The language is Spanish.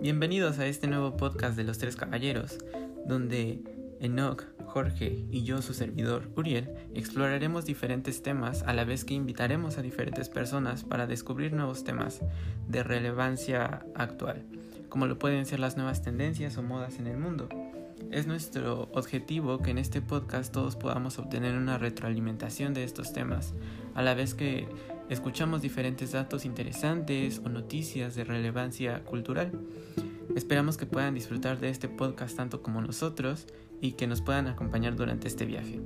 Bienvenidos a este nuevo podcast de los tres caballeros, donde Enoch, Jorge y yo, su servidor, Uriel, exploraremos diferentes temas a la vez que invitaremos a diferentes personas para descubrir nuevos temas de relevancia actual, como lo pueden ser las nuevas tendencias o modas en el mundo. Es nuestro objetivo que en este podcast todos podamos obtener una retroalimentación de estos temas, a la vez que escuchamos diferentes datos interesantes o noticias de relevancia cultural. Esperamos que puedan disfrutar de este podcast tanto como nosotros y que nos puedan acompañar durante este viaje.